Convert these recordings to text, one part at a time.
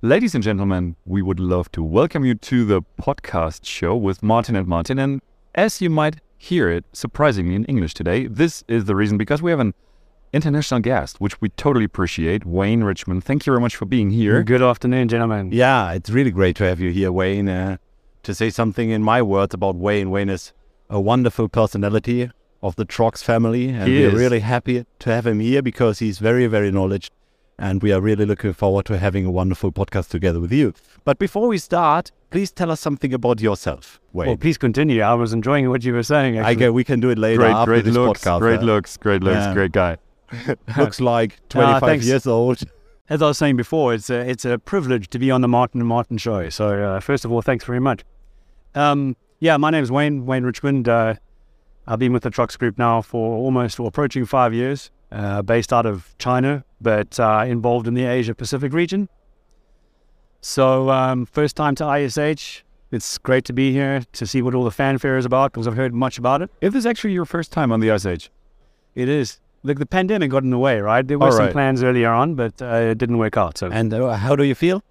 Ladies and gentlemen, we would love to welcome you to the podcast show with Martin and Martin. And as you might hear it surprisingly in English today, this is the reason because we have an international guest, which we totally appreciate, Wayne Richmond. Thank you very much for being here. Good afternoon, gentlemen. Yeah, it's really great to have you here, Wayne. Uh, to say something in my words about Wayne. Wayne is a wonderful personality of the Trox family, and He we're is. really happy to have him here because he's very, very knowledgeable, and we are really looking forward to having a wonderful podcast together with you. But before we start, please tell us something about yourself, Wayne. Well, please continue. I was enjoying what you were saying. I Actually. get we can do it later Great, after great this looks, podcast. great uh, looks, great looks, Yeah. great guy. looks like 25 thanks. years old. As I was saying before, it's a it's a privilege to be on the Martin and Martin show. So uh, first of all, thanks very much. Um, yeah, my name is Wayne Wayne Richmond. Uh, I've been with the Trox Group now for almost or approaching five years. Uh, based out of China, but uh, involved in the Asia Pacific region. So um, first time to ISH. It's great to be here to see what all the fanfare is about because I've heard much about it. If this is actually your first time on the ISH, It is. The, the pandemic got in the way, right? There were All some right. plans earlier on, but uh, it didn't work out. So And uh, how do you feel?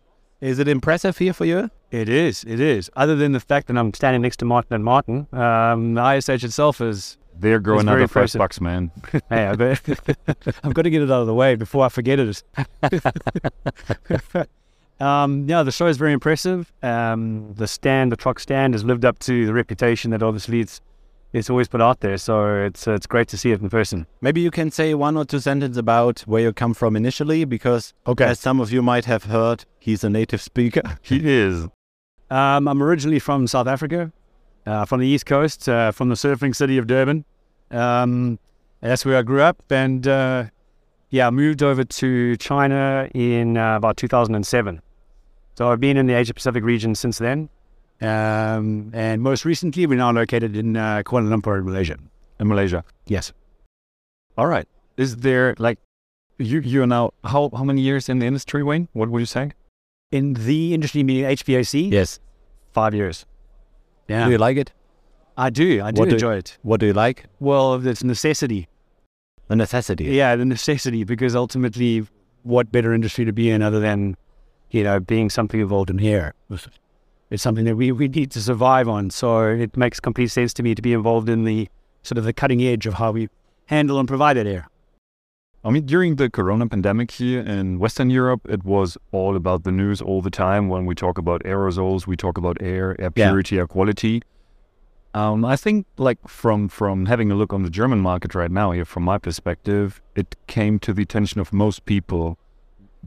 Is it impressive here for you? it is. It is. Other than the fact that I'm standing next to Martin and Martin, um, the ISH itself is. They're growing very another five impressive. bucks, man. Hey, I bet- I've got to get it out of the way before I forget it. um, yeah, the show is very impressive. Um, the stand, the Trox stand, has lived up to the reputation that obviously it's it's always put out there. So it's it's great to see it in person. Maybe you can say one or two sentences about where you come from initially, because as some of you might have heard, he's a native speaker. He is. Um, I'm originally from South Africa, uh, from the East Coast, uh, from the surfing city of Durban. Um, that's where I grew up, and uh, yeah, I moved over to China in uh, about 2007. So I've been in the Asia Pacific region since then, um, and most recently we're now located in uh, Kuala Lumpur, Malaysia. In Malaysia. Yes, All right. Is there like you you're now how how many years in the industry, Wayne? What would you say? in the industry meaning HVAC, Yes. five years. Yeah, Do you like it? I do. I do What do- enjoy it. What do you like? Well, it's necessity. The necessity. Yeah, the necessity, because ultimately, what better industry to be in other than, you know, being something involved in here? It's something that we, we need to survive on. So it makes complete sense to me to be involved in the sort of the cutting edge of how we handle and provide that air. I mean, during the corona pandemic here in Western Europe, it was all about the news all the time. When we talk about aerosols, we talk about air, air Yeah. purity, air quality. Um, I think, like from from having a look on the German market right now, here from my perspective, it came to the attention of most people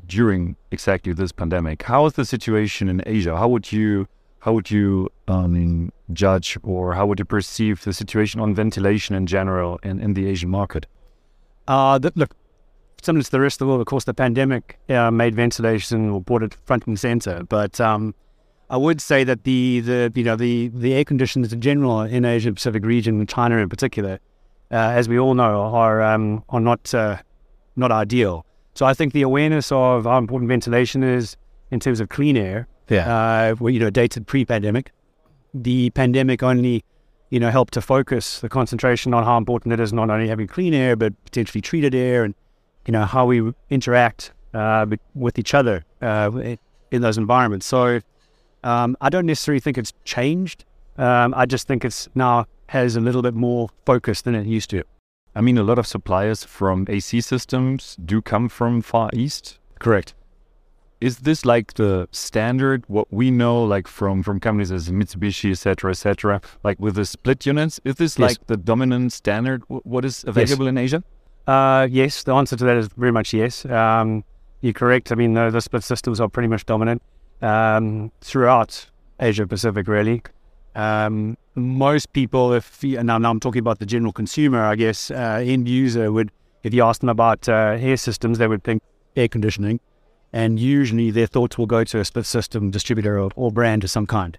during exactly this pandemic. How is the situation in Asia? How would you how would you um, judge or how would you perceive the situation on ventilation in general in, in the Asian market? Uh, look, similar to the rest of the world, of course, the pandemic uh, made ventilation or brought it front and center. But um, I would say that the, the you know the, the air conditions in general in Asia Pacific region, China in particular, uh, as we all know, are um, are not uh, not ideal. So I think the awareness of how important ventilation is in terms of clean air, Yeah. uh, well, you know, dated pre-pandemic. The pandemic only, you know, helped to focus the concentration on how important it is not only having clean air but potentially treated air, and you know how we interact uh, with each other uh, in- those environments. So um, I don't necessarily think it's changed. Um, I just think it's now has a little bit more focus than it used to. I mean, a lot of suppliers from AC systems do come from Far East. Correct. Is this like the standard, what we know, like from, from companies as Mitsubishi, et cetera, et cetera, like with the split units? Is this Yes. like the dominant standard, wh- what is available in Asia? Uh, yes, the answer to that is very much yes. Um, you're correct. I mean, the, the split systems are pretty much dominant um, throughout Asia Pacific, really. Um, most people, if you, now, now I'm talking about the general consumer, I guess, uh, end user would, if you ask them about uh, air systems, they would think air conditioning. And usually their thoughts will go to a split system distributor or, or brand of some kind.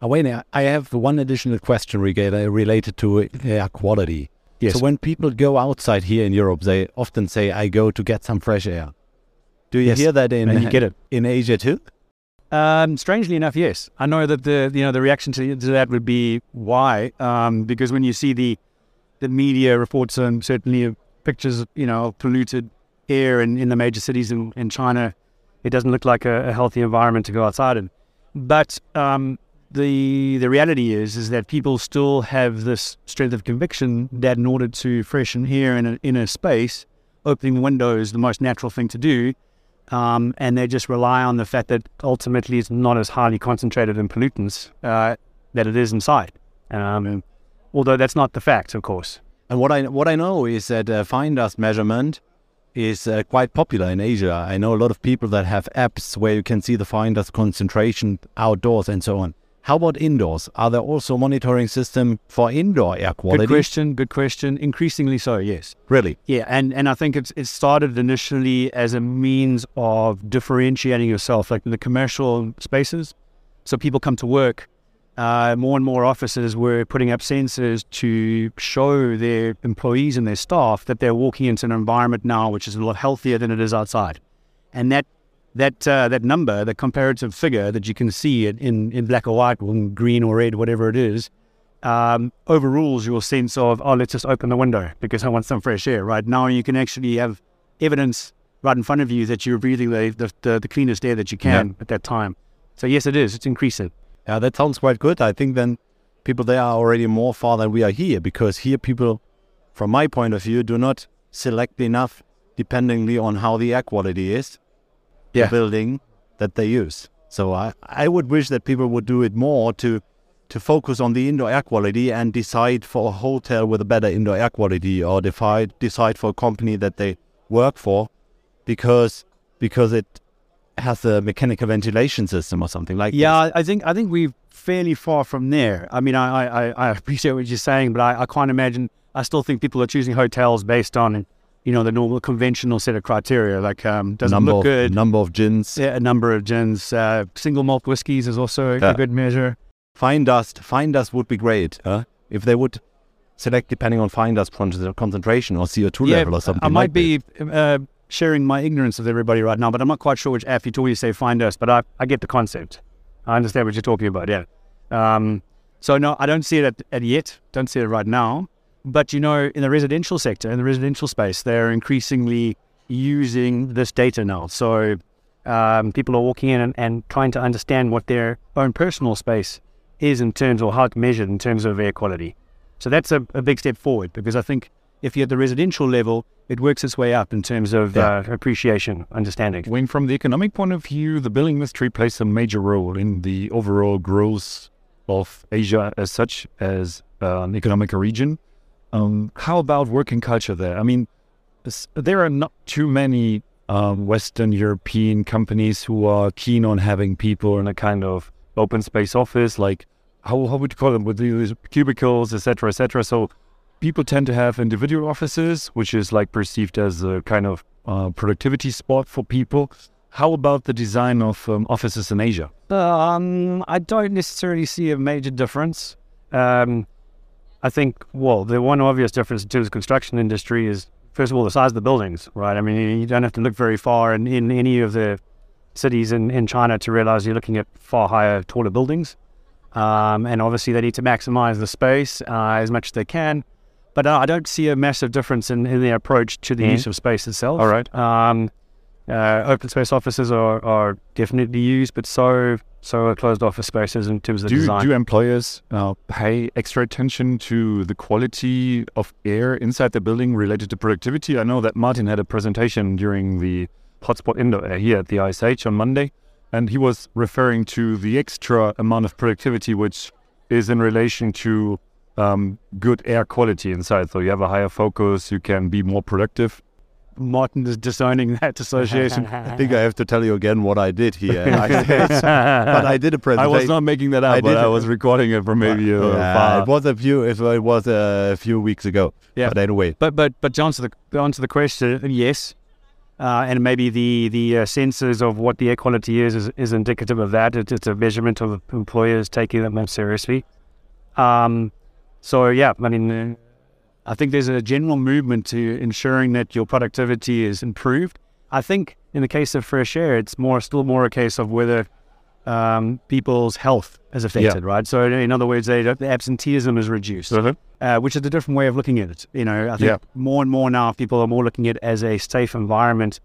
Uh, Wayne, I- I have one additional question related to air quality. Yes. So when people go outside here in Europe, they often say, "I go to get some fresh air." Do you Yes. hear that in and you get it. in Asia too? Um, strangely enough, yes. I know that the you know the reaction to, to that would be why, um, because when you see the the media reports and certainly pictures, you know, of polluted air in, in the major cities in, in China, it doesn't look like a, a healthy environment to go outside in. But um, the the reality is is that people still have this strength of conviction that in order to freshen air in a, in a space, opening the window is the most natural thing to do. Um, and they just rely on the fact that ultimately it's not as highly concentrated in pollutants uh, that it is inside. Um, although that's not the fact, of course. And what I what I know is that uh, fine dust measurement is uh, quite popular in Asia. I know a lot of people that have apps where you can see the fine dust concentration outdoors and so on. How about indoors? Are there also monitoring system for indoor air quality? Good question. Good question. Increasingly so, yes. Really? Yeah, and, and I think it's it started initially as a means of differentiating yourself, like in the commercial spaces. So people come to work. Uh, more and more offices were putting up sensors to show their employees and their staff that they're walking into an environment now which is a lot healthier than it is outside, and that that uh, that number, the comparative figure that you can see in, in, black or white, or in green or red, whatever it is, um, overrules your sense of oh, let's just open the window because I want some fresh air. Right now, you can actually have evidence right in front of you that you're breathing the the, the, the cleanest air that you can yeah. at that time. So yes, it is. It's increasing. Yeah, that sounds quite good. I think then people there are already more far than we are here because here people, from my point of view, do not select enough dependingly on how the air quality is yeah. the building that they use. So I, I would wish that people would do it more to to focus on the indoor air quality and decide for a hotel with a better indoor air quality or decide decide for a company that they work for because because it has a mechanical ventilation system or something like yeah this. i think i think we're fairly far from there i mean i i, I appreciate what you're saying but I, I can't imagine i still think people are choosing hotels based on you know, the normal conventional set of criteria, like um, does number it look of, good? Number of gins. Yeah, a number of gins. Uh, single malt whiskies is also a, yeah. a good measure. Fine dust. Fine dust would be great. Huh? If they would select depending on fine dust concentration or CO2 yeah, level or something I might be uh, sharing my ignorance with everybody right now, but I'm not quite sure which app you told you say fine dust, but I, I get the concept. I understand what you're talking about, yeah. Um, so, no, I don't see it at, at yet. Don't see it right now. But you know, in the residential sector, in the residential space, they're increasingly using this data now. So um, people are walking in and, and, trying to understand what their own personal space is in terms of how it's measured in terms of air quality. So that's a, a big step forward because I think if you're at the residential level, it works its way up in terms of yeah. uh, appreciation, understanding. When from the economic point of view, the building industry plays a major role in the overall growth of Asia as such as uh, an economic region. Um, how about working culture there? I mean, there are not too many um, Western European companies who are keen on having people in a kind of open space office, like how, how would you call them with these cubicles, etc., etc. So people tend to have individual offices, which is like perceived as a kind of uh, productivity spot for people. How about the design of um, offices in Asia? Um, I don't necessarily see a major difference. Um, I think, well, the one obvious difference to the construction industry is, first of all, the size of the buildings, right? I mean, you don't have to look very far in, in any of the cities in, in China to realize you're looking at far higher, taller buildings. Um, and obviously, they need to maximize the space uh, as much as they can. But I don't see a massive difference in, in the approach to the mm. use of space itself. All right. Um, uh, open space offices are, are definitely used, but so so are closed office spaces in terms of do, design. Do employers uh, pay extra attention to the quality of air inside the building related to productivity? I know that Martin had a presentation during the hotspot indoor air here at the ISH on Monday, and he was referring to the extra amount of productivity which is in relation to um, good air quality inside. So you have a higher focus, you can be more productive. Martin is disowning that association. I think I have to tell you again what I did here. but I did a presentation. I was not making that up, I but I was recording it for maybe uh, yeah, It was a few. It was a few weeks ago. Yeah. But anyway. But but but to answer the answer the question, yes. Uh, and maybe the the uh, sensors of what the air quality is is, is indicative of that. It, it's a measurement of employers taking them seriously. Um, so yeah, I mean uh, I think there's a general movement to ensuring that your productivity is improved. I think in the case of fresh air, it's more still more a case of whether um, people's health is affected, yeah. right? So in other words, they, the absenteeism is reduced, uh-huh. uh, which is a different way of looking at it. You know, I think yeah. more and more now people are more looking at it as a safe environment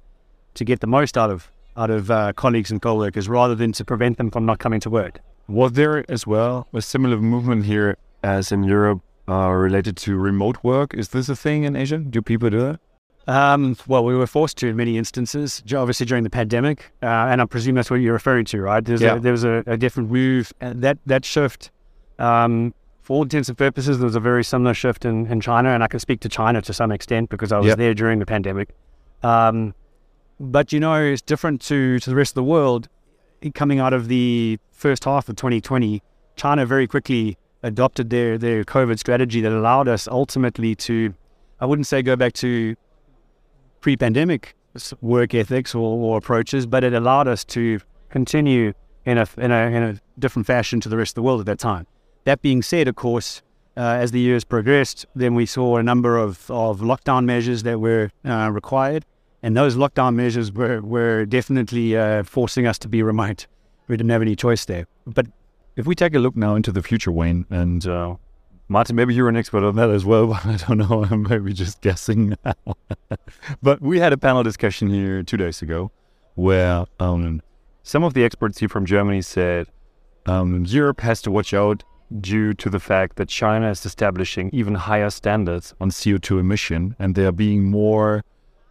to get the most out of out of uh, colleagues and co-workers rather than to prevent them from not coming to work. Was there as well a similar movement here as in Europe uh, related to remote work? Is this a thing in Asia? Do people do that? Um, well, we were forced to in many instances, obviously during the pandemic, uh, and I presume that's what you're referring to, right? There's Yeah. a, there was a, a different move, and that that shift, um, for all intents and purposes, there was a very similar shift in, in China, and I can speak to China to some extent because I was Yeah. there during the pandemic. Um, but you know, it's different to to the rest of the world. Coming out of the first half of 2020, China very quickly adopted their their COVID strategy that allowed us ultimately to, I wouldn't say go back to pre-pandemic work ethics or, or approaches, but it allowed us to continue in a, in a in a different fashion to the rest of the world at that time. That being said, of course, uh, as the years progressed, then we saw a number of, of lockdown measures that were uh, required, and those lockdown measures were were definitely uh, forcing us to be remote. We didn't have any choice there. But If we take a look now into the future, Wayne, and uh, Martin, maybe you're an expert on that as well, but I don't know. I'm maybe just guessing. but we had a panel discussion here two days ago where um, some of the experts here from Germany said um, Europe has to watch out due to the fact that China is establishing even higher standards on CO2 emission and they're being more,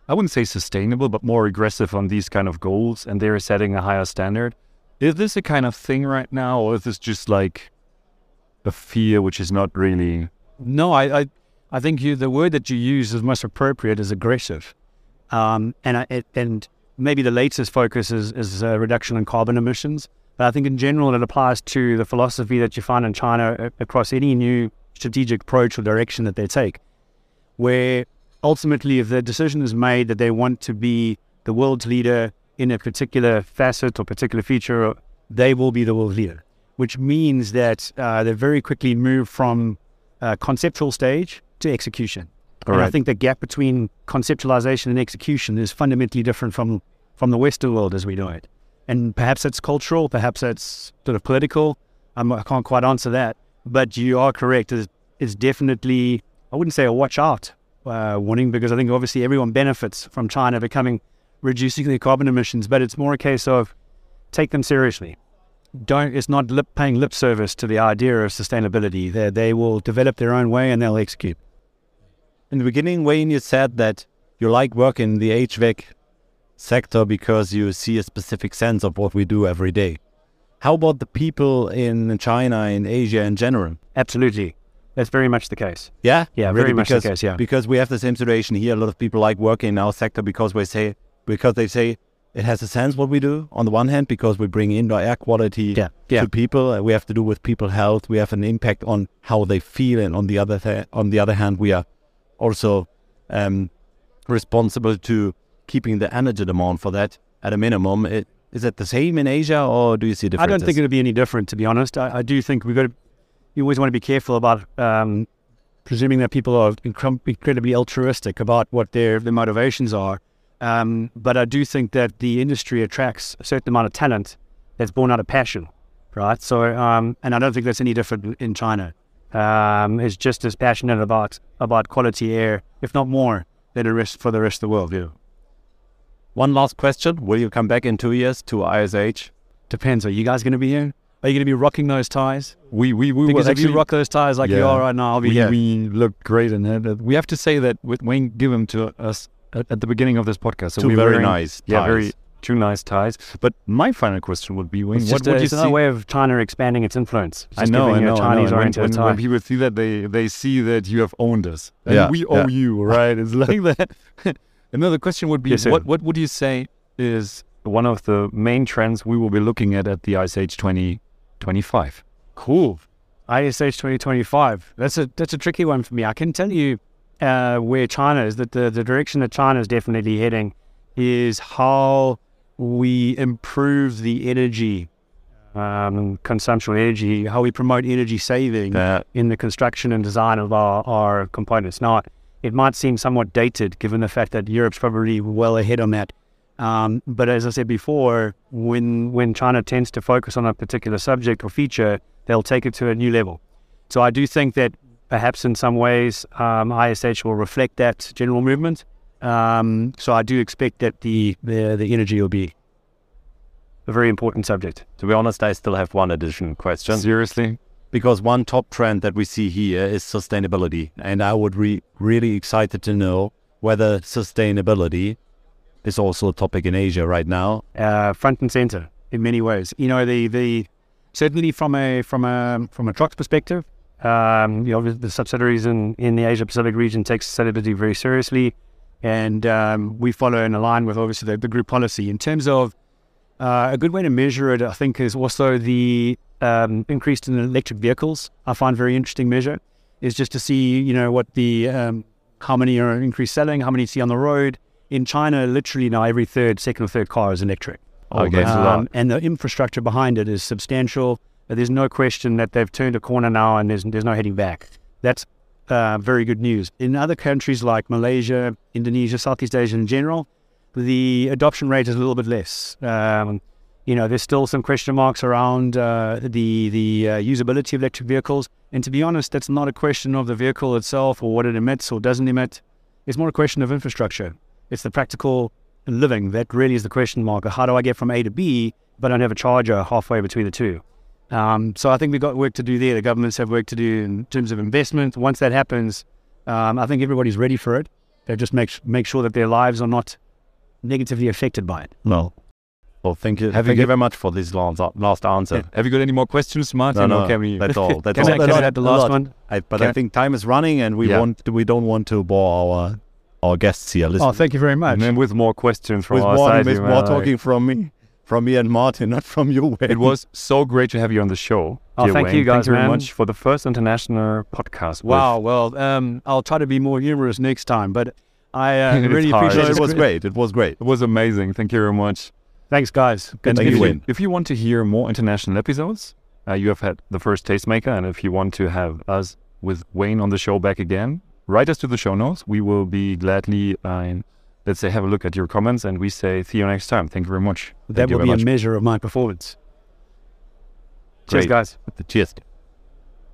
I wouldn't say sustainable, but more aggressive on these kind of goals and they're setting a higher standard. Is this a kind of thing right now, or is this just like a fear which is not really? No, I, I, I think you, the word that you use is most appropriate is aggressive, um, and I, it, and maybe the latest focus is is uh, reduction in carbon emissions. But I think in general it applies to the philosophy that you find in China uh, across any new strategic approach or direction that they take, where ultimately if the decision is made that they want to be the world's leader in a particular facet or particular feature, they will be the world leader which means that uh, they very quickly move from uh, conceptual stage to execution. And I think the gap between conceptualization and execution is fundamentally different from from the Western world as we know it. And perhaps it's cultural, perhaps it's sort of political. I'm, I can't quite answer that. But you are correct. It's, it's definitely, I wouldn't say a watch out uh, warning because I think obviously everyone benefits from China becoming, reducing their carbon emissions. But it's more a case of take them seriously don't it's not lip paying lip service to the idea of sustainability. They they will develop their own way and they'll execute. In the beginning, Wayne, you said that you like work in the HVAC sector because you see a specific sense of what we do every day. How about the people in China, in Asia in general? Absolutely. That's very much the case. Yeah, Yeah, very much the case, yeah. because we have the same situation here. A lot of people like working in our sector because we say because they say it has a sense what we do. On the one hand, because we bring indoor air quality Yeah, yeah. to people, uh, we have to do with people health. We have an impact on how they feel, and on the other th- on the other hand, we are also um, responsible to keeping the energy demand for that at a minimum. It, is it the same in Asia, or do you see the I don't think it'll be any different, to be honest. I, I do think we've got to, you always want to be careful about um, presuming that people are incre- incredibly altruistic about what their, their motivations are. Um, but I do think that the industry attracts a certain amount of talent that's born out of passion, right? So, um, and I don't think that's any different in China. Um, is just as passionate about about quality air, if not more, than the rest for the rest of the world. Yeah. One last question: Will you come back in two years to ISH? Depends. Are you guys going to be here? Are you going to be rocking those ties? We we we Because if you actually- rock those ties like you are right now, I'll be we, here. we look great in it. Uh, We have to say that with Wayne give them to us at, at the beginning of this podcast. So Two we're very wearing- nice yeah, very two nice ties. But my final question would be, Wayne, It's what just a, would you it's see? another way of China expanding its influence. It's I know, I giving you know, know. When, when, when people see that, they they see that you have owned us, and Yeah, we owe yeah. you, right? It's like that. Another question would be, Yes, what what would you say is one of the main trends we will be looking at at the ISH 2025? Cool. ISH 2025. That's a that's a tricky one for me. I can tell you uh, where China is. That the, the direction that China is definitely heading is how we improve the energy um, consumption energy, how we promote energy saving Yeah. in the construction and design of our, our components. Now, it might seem somewhat dated given the fact that Europe's probably well ahead on that. Um, but as I said before, when when China tends to focus on a particular subject or feature, they'll take it to a new level. So I do think that perhaps in some ways um, ISH will reflect that general movement. Um, so I do expect that the, the the energy will be a very important subject. To be honest, I still have one additional question. Seriously? Because one top trend that we see here is sustainability. And I would be really excited to know whether sustainability is also a topic in Asia right now. Uh, front and center in many ways. You know, the, the certainly from a from a from a Trox perspective, um, you know, the subsidiaries in, in the Asia Pacific region take sustainability very seriously, and um, we follow and align with obviously the, the group policy in terms of uh, a good way to measure it. I think is also the um, increase in electric vehicles. I find very interesting measure is just to see you know what the um, how many are increased selling, how many you see on the road. In China, literally now every third, second or third car is electric. Okay, so Um, and the infrastructure behind it is substantial. There's no question that they've turned a corner now, and there's there's no heading back. That's uh, very good news. In other countries like Malaysia, Indonesia, Southeast Asia in general, the adoption rate is a little bit less. Um, you know, there's still some question marks around uh, the the uh, usability of electric vehicles. And to be honest, that's not a question of the vehicle itself or what it emits or doesn't emit. It's more a question of infrastructure. It's the practical living that really is the question mark. How do I get from A to B, but I don't have a charger halfway between the two? Um, so I think we've got work to do there. The governments have work to do in terms of investment. Once that happens, um, I think everybody's ready for it. They just make make sure that their lives are not negatively affected by it. No. Well, thank you. Have thank you you very much for this last, last answer. Have you got any more questions, Martin? No, no, can we- that's all. That's Can all. I, can I add the A last one? I, but I think time is running, and we Yeah. want we don't want to bore our our guests here. Listen, Oh, thank you very much. and then with more questions from with our more, side. with you more know, talking from me, from me and Martin, not from you. It was so great to have you on the show. Oh, dear thank Wayne. you guys, Thank you very man. much for the first international podcast. with- Wow. Well, um, I'll try to be more humorous next time, but I uh, really hard. appreciate No, it was it. great. It was great. It was amazing. Thank you very much. Thanks, guys. Good And to Thank if you, you, Wayne. if you want to hear more international episodes, uh, you have had the first tastemaker, and if you want to have us with Wayne on the show back again, write us to the show notes. We will be gladly, uh, let's say, have a look at your comments, and we say see you next time. Thank you very much. That Thank will be much. a measure of my performance. Cheers, Great. guys. Cheers.